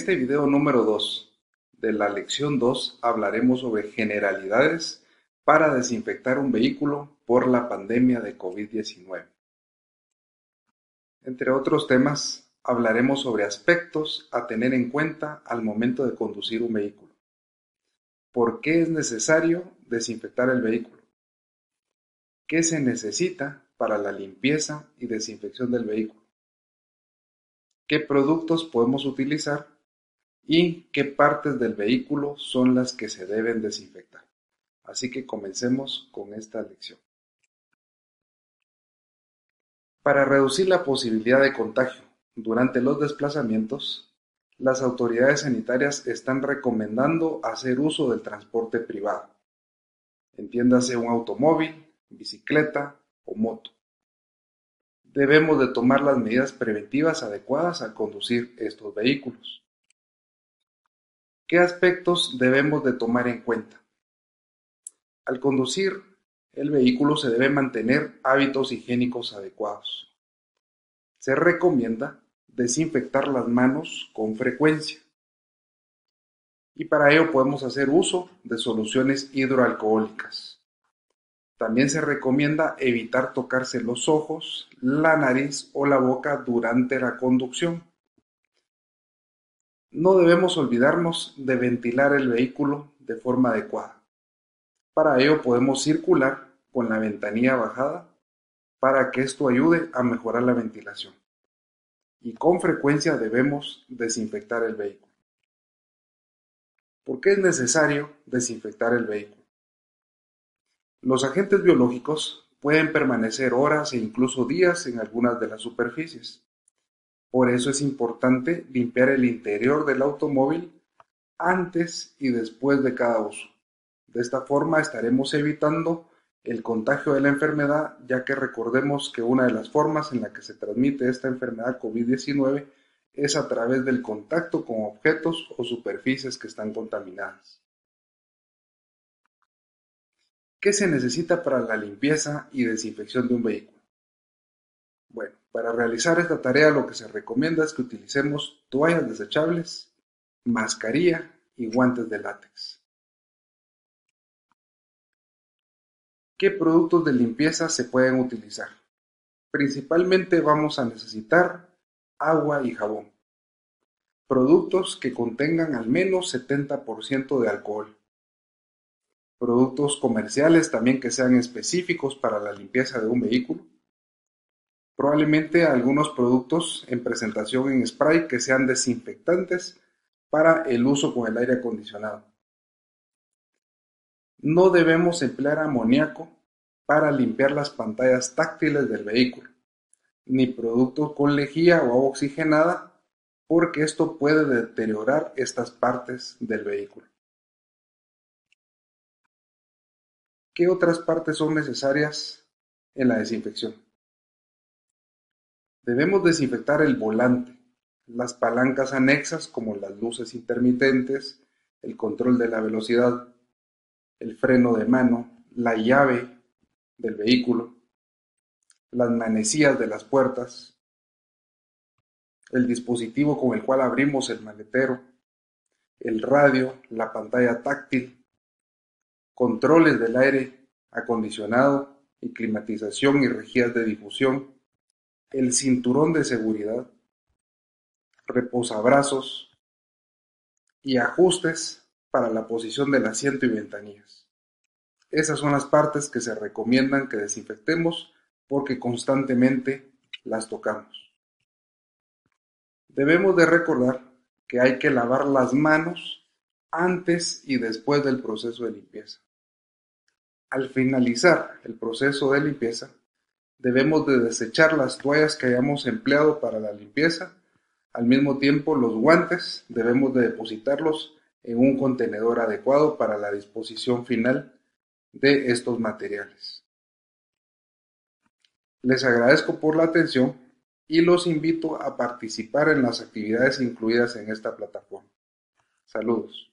este video número 2 de la lección 2 hablaremos sobre generalidades para desinfectar un vehículo por la pandemia de COVID-19. Entre otros temas, hablaremos sobre aspectos a tener en cuenta al momento de conducir un vehículo. ¿Por qué es necesario desinfectar el vehículo? ¿Qué se necesita para la limpieza y desinfección del vehículo? qué productos podemos utilizar y qué partes del vehículo son las que se deben desinfectar. Así que comencemos con esta lección. Para reducir la posibilidad de contagio durante los desplazamientos, las autoridades sanitarias están recomendando hacer uso del transporte privado. Entiéndase un automóvil, bicicleta o moto debemos de tomar las medidas preventivas adecuadas al conducir estos vehículos. ¿Qué aspectos debemos de tomar en cuenta? Al conducir el vehículo se debe mantener hábitos higiénicos adecuados. Se recomienda desinfectar las manos con frecuencia. Y para ello podemos hacer uso de soluciones hidroalcohólicas. También se recomienda evitar tocarse los ojos, la nariz o la boca durante la conducción. No debemos olvidarnos de ventilar el vehículo de forma adecuada. Para ello podemos circular con la ventanilla bajada para que esto ayude a mejorar la ventilación. Y con frecuencia debemos desinfectar el vehículo. ¿Por qué es necesario desinfectar el vehículo? Los agentes biológicos pueden permanecer horas e incluso días en algunas de las superficies. Por eso es importante limpiar el interior del automóvil antes y después de cada uso. De esta forma estaremos evitando el contagio de la enfermedad, ya que recordemos que una de las formas en la que se transmite esta enfermedad COVID-19 es a través del contacto con objetos o superficies que están contaminadas. ¿Qué se necesita para la limpieza y desinfección de un vehículo? Para realizar esta tarea lo que se recomienda es que utilicemos toallas desechables, mascarilla y guantes de látex. ¿Qué productos de limpieza se pueden utilizar? Principalmente vamos a necesitar agua y jabón. Productos que contengan al menos 70% de alcohol productos comerciales también que sean específicos para la limpieza de un vehículo. Probablemente algunos productos en presentación en spray que sean desinfectantes para el uso con el aire acondicionado. No debemos emplear amoníaco para limpiar las pantallas táctiles del vehículo, ni productos con lejía o agua oxigenada, porque esto puede deteriorar estas partes del vehículo. ¿Qué otras partes son necesarias en la desinfección? Debemos desinfectar el volante, las palancas anexas como las luces intermitentes, el control de la velocidad, el freno de mano, la llave del vehículo, las manecillas de las puertas, el dispositivo con el cual abrimos el maletero, el radio, la pantalla táctil, controles del aire acondicionado y climatización y rejillas de difusión, el cinturón de seguridad, reposabrazos y ajustes para la posición del asiento y ventanillas. Esas son las partes que se recomiendan que desinfectemos porque constantemente las tocamos. Debemos de recordar que hay que lavar las manos antes y después del proceso de limpieza. Al finalizar el proceso de limpieza, debemos de desechar las toallas que hayamos empleado para la limpieza. Al mismo tiempo, los guantes debemos de depositarlos en un contenedor adecuado para la disposición final de estos materiales. Les agradezco por la atención y los invito a participar en las actividades incluidas en esta plataforma. Saludos.